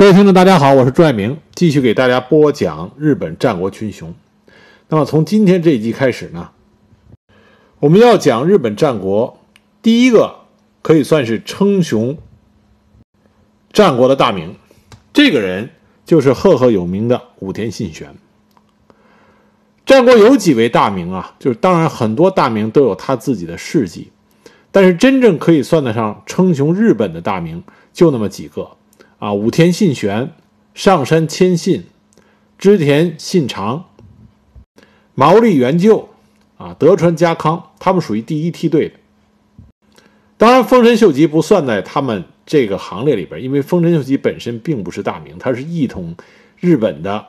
各位听众，大家好，我是朱爱明，继续给大家播讲日本战国群雄。那么从今天这一集开始呢，我们要讲日本战国第一个可以算是称雄战国的大名，这个人就是赫赫有名的武田信玄。战国有几位大名啊？就是当然很多大名都有他自己的事迹，但是真正可以算得上称雄日本的大名就那么几个啊：武田信玄、上杉谦信、织田信长、毛利元就啊、德川家康，他们属于第一梯队的。当然，丰臣秀吉不算在他们这个行列里边，因为丰臣秀吉本身并不是大名，他是一统日本的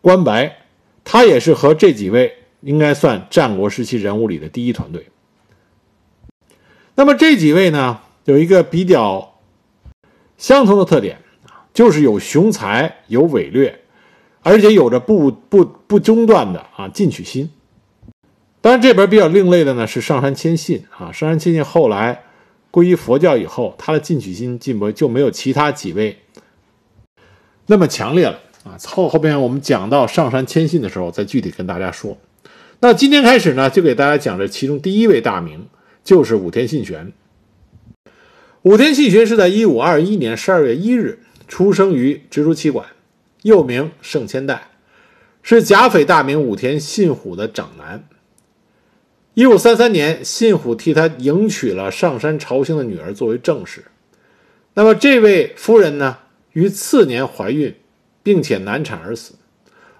关白。他也是和这几位应该算战国时期人物里的第一团队。那么这几位呢，有一个比较相同的特点就是有雄才、有伟略，而且有着不不不中断的啊进取心。当然，这边比较另类的呢是上杉谦信啊，上杉谦信后来皈依佛教以后，他的进取心进步就没有其他几位那么强烈了。啊，后后边我们讲到上杉谦信的时候，再具体跟大家说。那今天开始呢，就给大家讲这其中第一位大名，就是武田信玄。武田信玄是在一五二一年十二月一日出生于直竹旗馆，又名胜千代，是甲斐大名武田信虎的长男。一五三三年，信虎替他迎娶了上山朝兴的女儿作为正室。那么这位夫人呢，于次年怀孕。并且难产而死。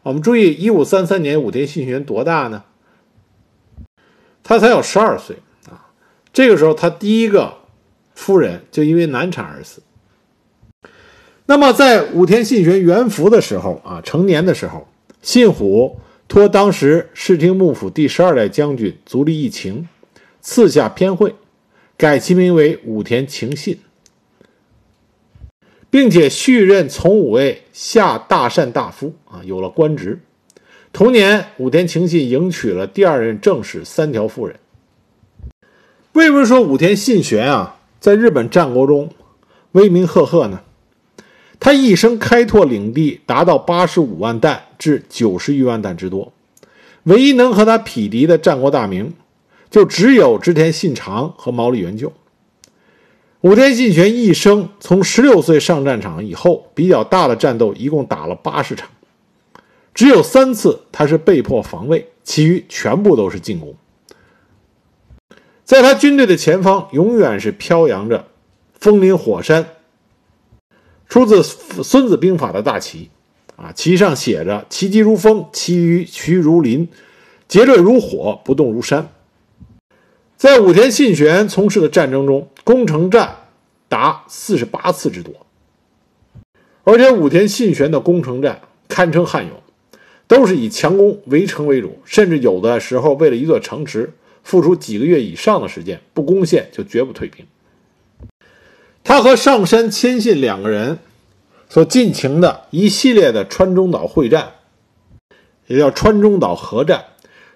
我们注意，一五三三年武田信玄多大呢？他才有十二岁啊！这个时候，他第一个夫人就因为难产而死。那么，在武田信玄元服的时候啊，成年的时候，信虎托当时室町幕府第十二代将军足利义晴赐下偏讳，改其名为武田晴信。并且续任从五位下大善大夫啊，有了官职。同年，武田晴信迎娶了第二任正室三条夫人。为什么说武田信玄啊，在日本战国中威名赫赫呢？他一生开拓领地达到八十五万担至九十余万担之多，唯一能和他匹敌的战国大名，就只有织田信长和毛利元就。武田信玄一生从十六岁上战场以后，比较大的战斗一共打了八十场，只有三次他是被迫防卫，其余全部都是进攻。在他军队的前方，永远是飘扬着风林火山，出自《孙子兵法》的大旗，啊，旗上写着“其疾如风，其余徐如林，节锐如火，不动如山”。在武田信玄从事的战争中，攻城战达四十八次之多，而且武田信玄的攻城战堪称悍勇，都是以强攻围城为主，甚至有的时候为了一座城池，付出几个月以上的时间，不攻陷就绝不退兵。他和上杉谦信两个人所进行的一系列的川中岛会战，也叫川中岛合战，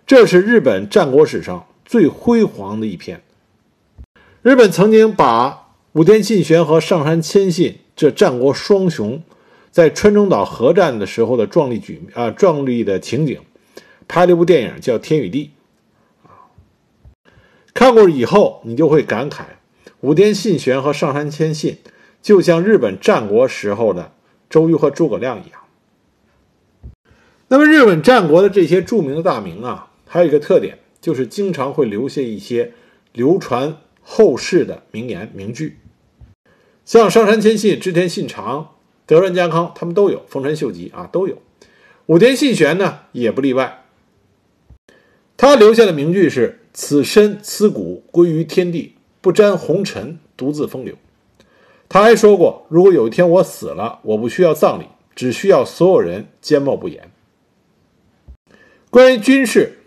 这是日本战国史上。最辉煌的一篇。日本曾经把武田信玄和上杉谦信这战国双雄在川中岛合战的时候的壮丽举啊壮丽的情景，拍了一部电影叫《天与地》。看过以后，你就会感慨，武田信玄和上杉谦信就像日本战国时候的周瑜和诸葛亮一样。那么，日本战国的这些著名的大名啊，还有一个特点。就是经常会留下一些流传后世的名言名句，像上杉谦信、织田信长、德川家康，他们都有；丰臣秀吉啊都有。武田信玄呢也不例外。他留下的名句是：“此身此骨归于天地，不沾红尘，独自风流。”他还说过：“如果有一天我死了，我不需要葬礼，只需要所有人缄默不言。”关于军事，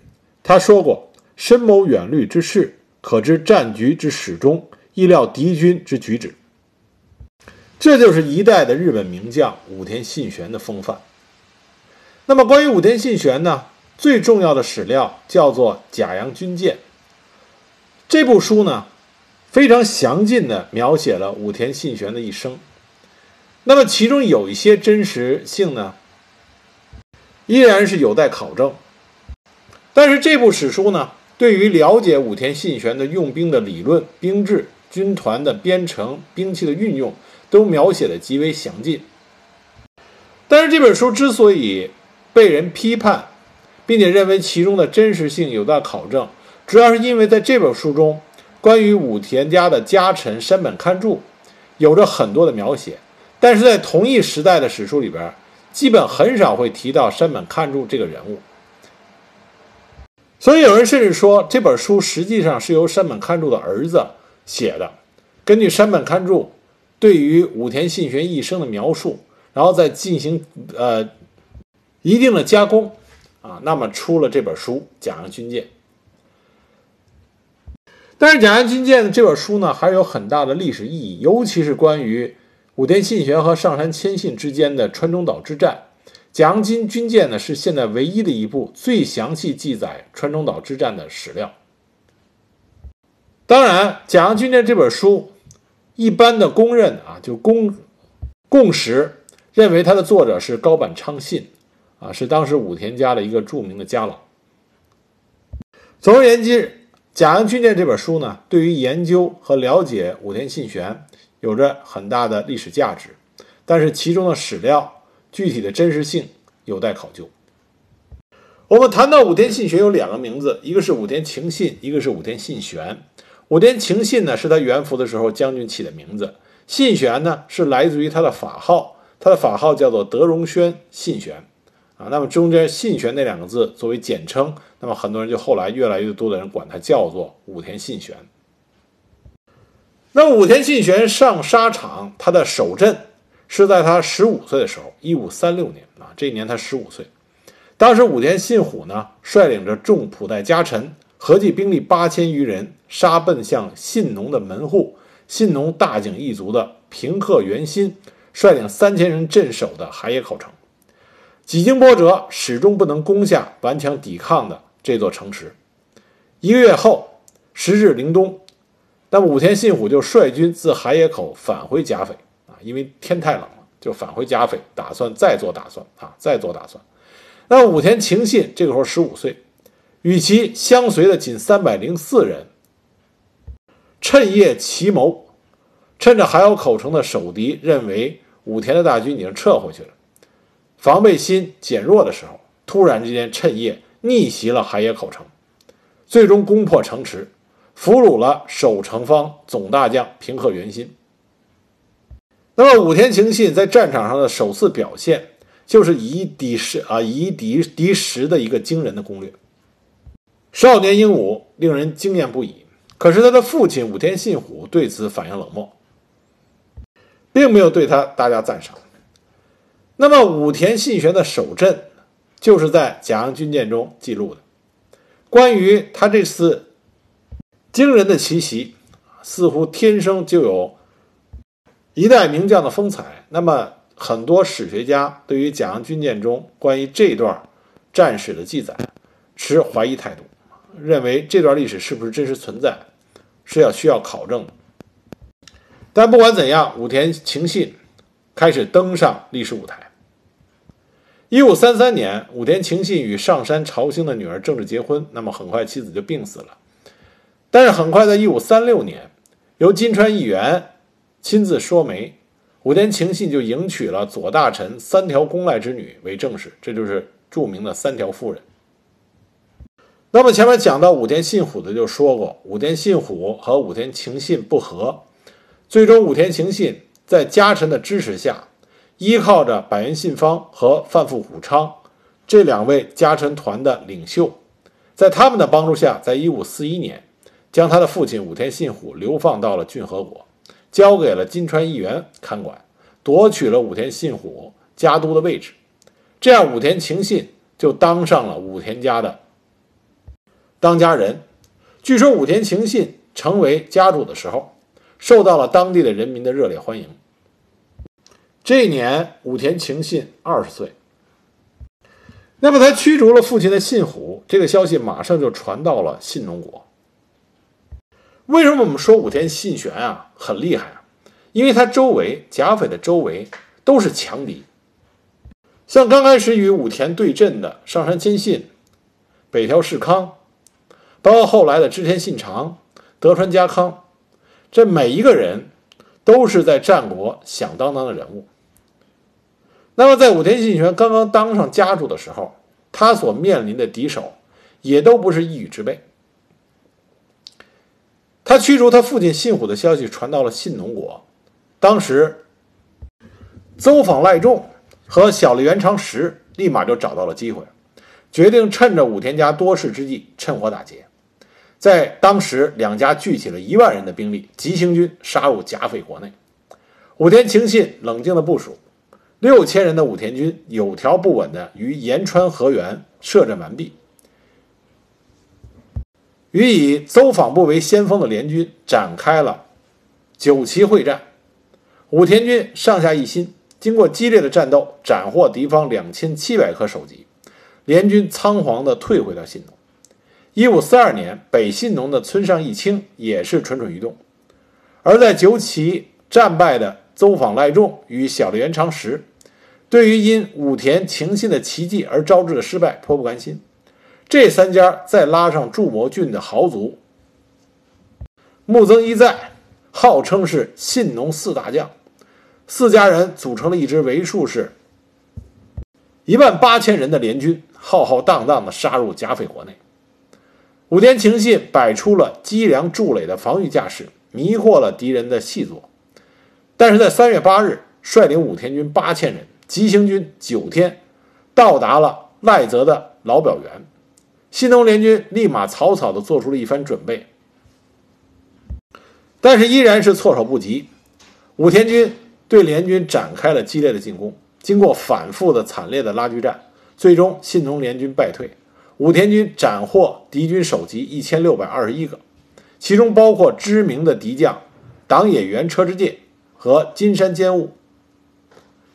他说过。深谋远虑之事，可知战局之始终；意料敌军之举止。这就是一代的日本名将武田信玄的风范。那么，关于武田信玄呢？最重要的史料叫做《甲阳军舰》。这部书呢，非常详尽地描写了武田信玄的一生。那么其中有一些真实性呢，依然是有待考证。但是这部史书呢，对于了解武田信玄的用兵的理论、兵制、军团的编成、兵器的运用，都描写的极为详尽。但是这本书之所以被人批判，并且认为其中的真实性有待考证，主要是因为在这本书中，关于武田家的家臣山本勘助有着很多的描写，但是在同一时代的史书里边，基本很少会提到山本勘助这个人物。所以有人甚至说，这本书实际上是由山本勘助的儿子写的，根据山本勘助对于武田信玄一生的描述。然后再进行呃一定的加工啊，那么出了这本书《甲阳军舰》。但是《甲阳军舰》这本书呢，还有很大的历史意义，尤其是关于武田信玄和上杉谦信之间的川中岛之战。《甲阳军军舰》呢，是现在唯一的一部最详细记载川中岛之战的史料。当然，《甲阳军舰》这本书，一般的公认啊，就公共识。认为它的作者是高坂昌信，啊，是当时武田家的一个著名的家老。总而言之，《甲阳军舰》这本书呢，对于研究和了解武田信玄有着很大的历史价值，但是其中的史料具体的真实性有待考究。我们谈到武田信玄有两个名字，一个是武田晴信，一个是武田信玄。武田晴信呢，是他元服的时候将军起的名字；信玄呢，是来自于他的法号。他的法号叫做德荣轩信玄，啊，那么中间信玄那两个字作为简称，那么很多人就后来越来越多的人管他叫做武田信玄。那么武田信玄上沙场，他的首阵是在他十五岁的时候，一五三六年啊，这一年他十五岁。当时武田信虎呢，率领着众普代家臣，合计兵力八千余人，杀奔向信农的门户，信农大井一族的平贺元心。率领三千人镇守的海野口城，几经波折，始终不能攻下顽强抵抗的这座城池。一个月后，时至凌冬，那么武田信虎就率军自海野口返回甲斐啊，因为天太冷了，就返回甲斐，打算再做打算啊，再做打算。那武田晴信这个时候十五岁，与其相随的仅三百零四人，趁夜奇谋，趁着海口口城的守敌认为。武田的大军已经撤回去了，防备心减弱的时候，突然之间趁夜逆袭了海野口城，最终攻破城池，俘虏了守城方总大将平贺元心。那么武田晴信在战场上的首次表现，就是以敌十啊以敌敌十的一个惊人的攻略。少年英武，令人惊艳不已。可是他的父亲武田信虎对此反应冷漠。并没有对他大加赞赏。那么武田信玄的首阵，就是在甲阳军舰中记录的。关于他这次惊人的奇袭，似乎天生就有一代名将的风采。那么很多史学家对于甲阳军舰中关于这段战史的记载持怀疑态度，认为这段历史是不是真实存在，是要需要考证的。但不管怎样，武田晴信开始登上历史舞台。一五三三年，武田晴信与上山朝兴的女儿政治结婚，那么很快妻子就病死了。但是很快，在一五三六年，由金川义元亲自说媒，武田晴信就迎娶了左大臣三条公赖之女为正室，这就是著名的三条夫人。那么前面讲到武田信虎的就说过，武田信虎和武田晴信不和。最终，武田晴信在家臣的支持下，依靠着百元信方和范富虎昌这两位家臣团的领袖，在他们的帮助下，在一五四一年，将他的父亲武田信虎流放到了骏河国，交给了金川义元看管，夺取了武田信虎家督的位置。这样，武田晴信就当上了武田家的当家人。据说，武田晴信成为家主的时候。受到了当地的人民的热烈欢迎。这一年，武田晴信二十岁。那么他驱逐了父亲的信虎，这个消息马上就传到了信农国。为什么我们说武田信玄啊很厉害啊？因为他周围甲斐的周围都是强敌。像刚开始与武田对阵的上杉谦信、北条氏康，包括后来的织田信长、德川家康，这每一个人都是在战国响当当的人物。那么，在武田信玄刚刚当上家主的时候，他所面临的敌手也都不是一羽之辈。他驱逐他父亲信虎的消息传到了信浓国，当时邹访赖仲和小笠原长实立马就找到了机会，决定趁着武田家多事之际趁火打劫，在当时两家聚起了一万人的兵力，急行军杀入甲斐国内。武田晴信冷静的部署。六千人的武田军有条不紊地于延川河原设阵完毕，与以邹访部为先锋的联军展开了九旗会战。武田军上下一心，经过激烈的战斗，斩获敌方两千七百颗首级，联军仓皇地退回到信浓。一五四二年，北信浓的村上义清也是蠢蠢欲动，而在九旗战败的。邹访赖仲与小笠原长实，对于因武田晴信的奇迹而招致的失败颇不甘心。这三家再拉上筑摩郡的豪族木曾一在，号称是信浓四大将，四家人组成了一支为数是一万八千人的联军，浩浩荡荡地杀入甲斐国内。武田晴信摆出了积粮筑垒的防御架势，迷惑了敌人的细作。但是在三月八日，率领武田军八千人，急行军九天，到达了赖泽的老表原。信浓联军立马草草地做出了一番准备，但是依然是措手不及。武田军对联军展开了激烈的进攻，经过反复的惨烈的拉锯战，最终信浓联军败退。武田军斩获敌军首级一千六百二十一个，其中包括知名的敌将党野原车之介。和金山兼务。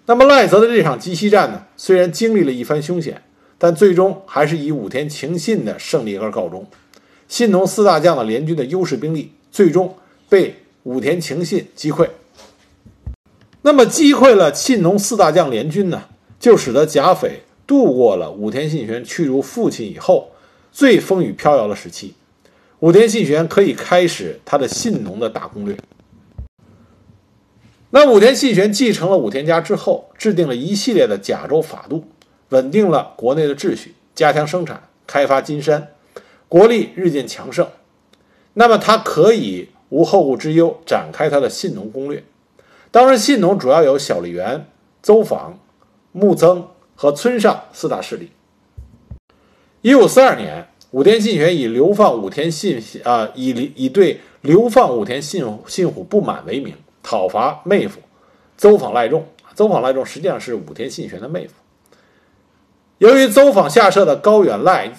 那么赖泽的这场击西战呢，虽然经历了一番凶险，但最终还是以武田晴信的胜利而告终。信浓四大将的联军的优势兵力，最终被武田晴信击溃。那么击溃了信浓四大将联军呢，就使得甲斐度过了武田信玄驱逐父亲以后最风雨飘摇的时期。武田信玄可以开始他的信浓的大攻略。那武田信玄继承了武田家之后，制定了一系列的甲州法度，稳定了国内的秩序，加强生产，开发金山，国力日渐强盛。那么他可以无后顾之忧，展开他的信农攻略。当时信农主要有小笠原、邹访、木曾和村上四大势力。一五四二年，武田信玄以流放武田信啊，以以对流放武田信信虎不满为名。讨伐妹夫邹访赖仲，邹访赖仲实际上是武田信玄的妹夫。由于邹访下设的高远赖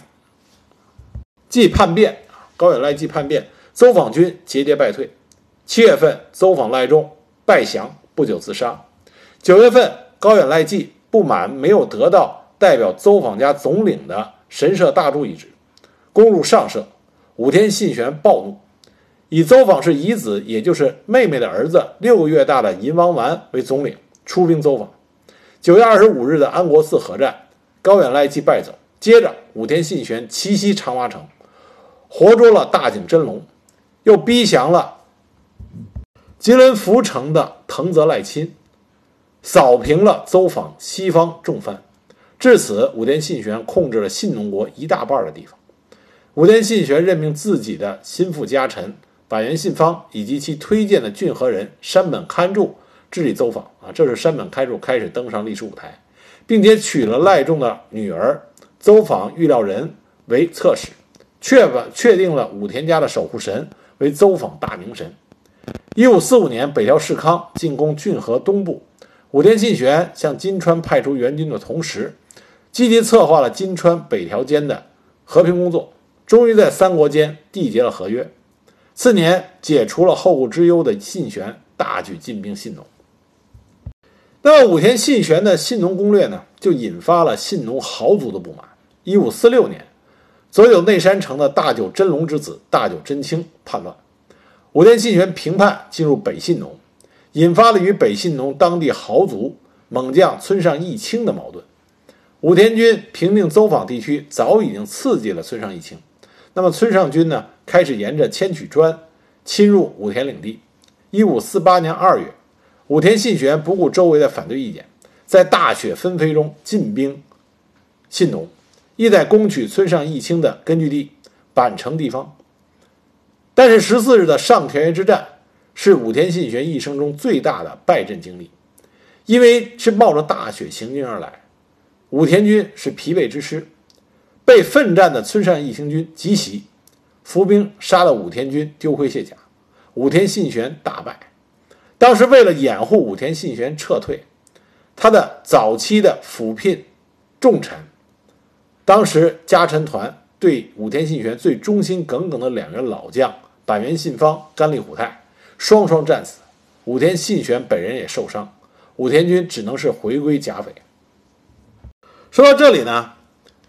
继叛变，高远赖继叛变，邹访军节节败退。七月份，邹访赖仲败降，不久自杀。九月份，高远赖继不满没有得到代表邹访家总领的神社大柱一职，攻入上社，武田信玄暴怒。以邹访氏遗子，也就是妹妹的儿子，六个月大的银王丸为总领，出兵邹访。九月二十五日的安国寺合战，高远赖继败走。接着，武田信玄奇袭长洼城，活捉了大井真龙，又逼降了吉伦福城的藤泽赖亲，扫平了邹访西方重藩。至此，武田信玄控制了信浓国一大半的地方。武田信玄任命自己的心腹家臣。板垣信方以及其推荐的郡河人山本勘助治理走访啊，这是山本勘助开始登上历史舞台，并且娶了赖仲的女儿走访预料人为侧室，确保确定了武田家的守护神为走访大明神。一五四五年，北条氏康进攻郡河东部，武田信玄向金川派出援军的同时，积极策划了金川北条间的和平工作，终于在三国间缔结了合约。次年，解除了后顾之忧的信玄大举进兵信浓。那么，武田信玄的信浓攻略呢，就引发了信浓豪族的不满。一五四六年，所有内山城的大久真龙之子大久真卿叛乱，武田信玄平叛，进入北信浓，引发了与北信浓当地豪族猛将村上义清的矛盾。武田军平定邹访地区，早已经刺激了村上义清。那么村上军呢，开始沿着千曲川侵入武田领地。一五四八年二月，武田信玄不顾周围的反对意见，在大雪纷飞中进兵信浓，意在攻取村上义清的根据地板城地方。但是十四日的上田园之战是武田信玄一生中最大的败阵经历，因为是冒着大雪行军而来。武田军是疲惫之师，被奋战的村上义清军急袭，伏兵杀了武田军，丢盔卸甲，武田信玄大败。当时为了掩护武田信玄撤退，他的早期的辅聘重臣，当时家臣团对武田信玄最忠心耿耿的两员老将板垣信方、甘利虎太双双战死，武田信玄本人也受伤，武田军只能是回归甲斐。说到这里呢，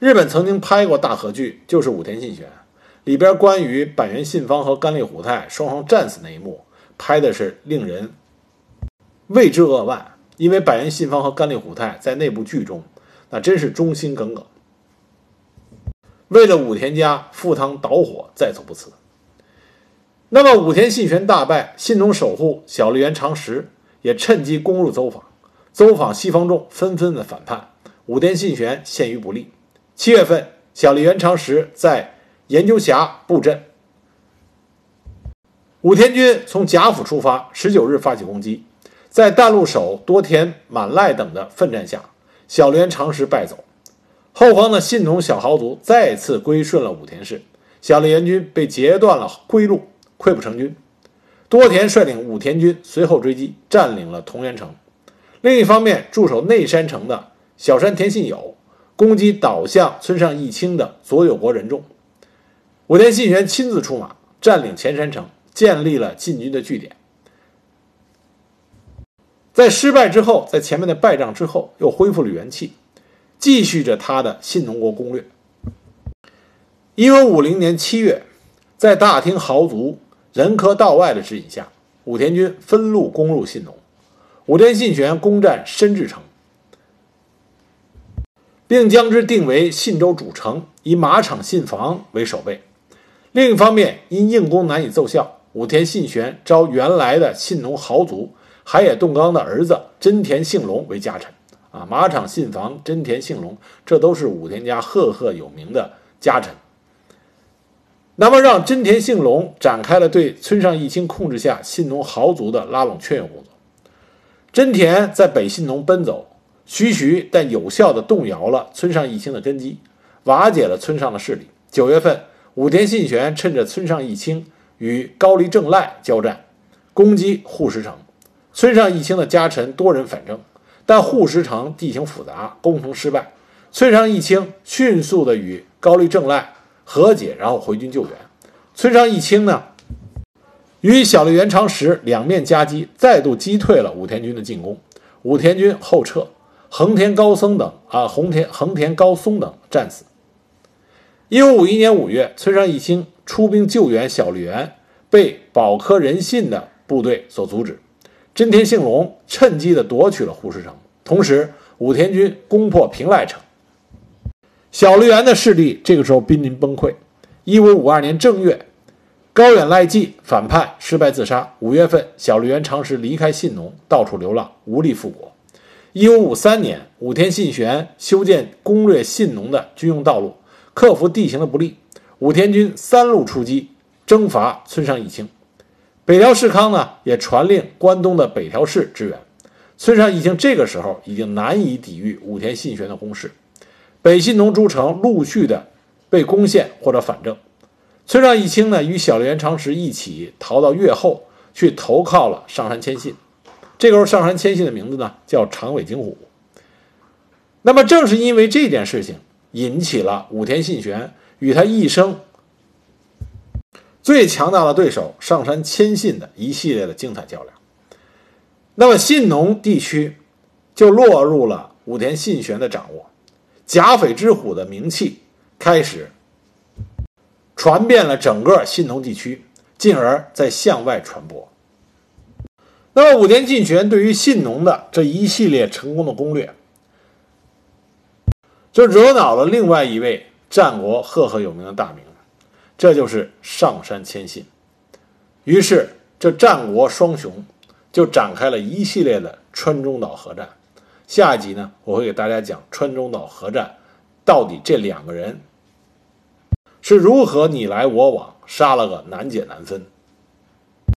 日本曾经拍过大河剧，就是《武田信玄》，里边关于板垣信方和甘利虎太双双战死那一幕，拍的是令人为之扼腕。因为板垣信方和甘利虎太在那部剧中，那真是忠心耿耿，为了武田家赴汤蹈火，在所不辞。那么武田信玄大败，信浓守护小笠原长实也趁机攻入邹访，邹访西方众纷纷的反叛。武田信玄陷于不利。七月份，小笠原长实在研究峡布阵，武田军从甲府出发，十九日发起攻击，在淡路守多田满赖等的奋战下，小笠原长实败走。后方的信浓小豪族再次归顺了武田氏，小笠原军被截断了归路，溃不成军。多田率领武田军随后追击，占领了同源城。另一方面，驻守内山城的。小山田信友攻击倒向村上义清的左有国人众，武田信玄亲自出马，占领前山城，建立了进军的据点。在失败之后，在前面的败仗之后，又恢复了元气，继续着他的信浓国攻略。一五五零年七月，在大厅豪族仁科道外的指引下，武田军分路攻入信浓，武田信玄攻占深治城。并将之定为信州主城，以马场信房为守备。另一方面，因硬攻难以奏效，武田信玄招原来的信浓豪族海野洞纲的儿子真田幸隆为家臣。啊，马场信房、真田幸隆，这都是武田家赫赫有名的家臣。那么，让真田幸隆展开了对村上义清控制下信浓豪族的拉拢劝诱工作。真田在北信浓奔走。徐徐但有效地动摇了村上义清的根基，瓦解了村上的势力。九月份，武田信玄趁着村上义清与高丽正赖交战，攻击护石城。村上义清的家臣多人反征，但护石城地形复杂，攻城失败。村上义清迅速地与高丽正赖和解，然后回军救援。村上义清呢，与小笠原长实两面夹击，再度击退了武田军的进攻。武田军后撤。横田高僧等啊，横田横田高松等战死。一五五一年五月，村上义清出兵救援小笠原，被保科仁信的部队所阻止。真田幸隆趁机的夺取了护石城，同时武田军攻破平赖城。小笠原的势力这个时候濒临崩溃。一五五二年正月，高远赖纪反叛失败自杀。五月份，小笠原长时离开信浓，到处流浪，无力复国。一五五三年，武田信玄修建攻略信浓的军用道路，克服地形的不利。武田军三路出击，征伐村上义清。北条氏康呢，也传令关东的北条氏支援。村上义清这个时候已经难以抵御武田信玄的攻势，北信浓诸城陆续的被攻陷或者反正。村上义清呢，与小笠原长时一起逃到越后，去投靠了上杉谦信。这个时候，上杉谦信的名字呢叫长尾景虎。那么，正是因为这件事情，引起了武田信玄与他一生最强大的对手上杉谦信的一系列的精彩较量。那么，信浓地区就落入了武田信玄的掌握，甲斐之虎的名气开始传遍了整个信浓地区，进而在向外传播。那么武田信玄对于信浓的这一系列成功的攻略，就惹恼了另外一位战国赫赫有名的大名，这就是上杉谦信。于是，这战国双雄就展开了一系列的川中岛合战。下一集呢，我会给大家讲川中岛合战到底这两个人是如何你来我往，杀了个难解难分。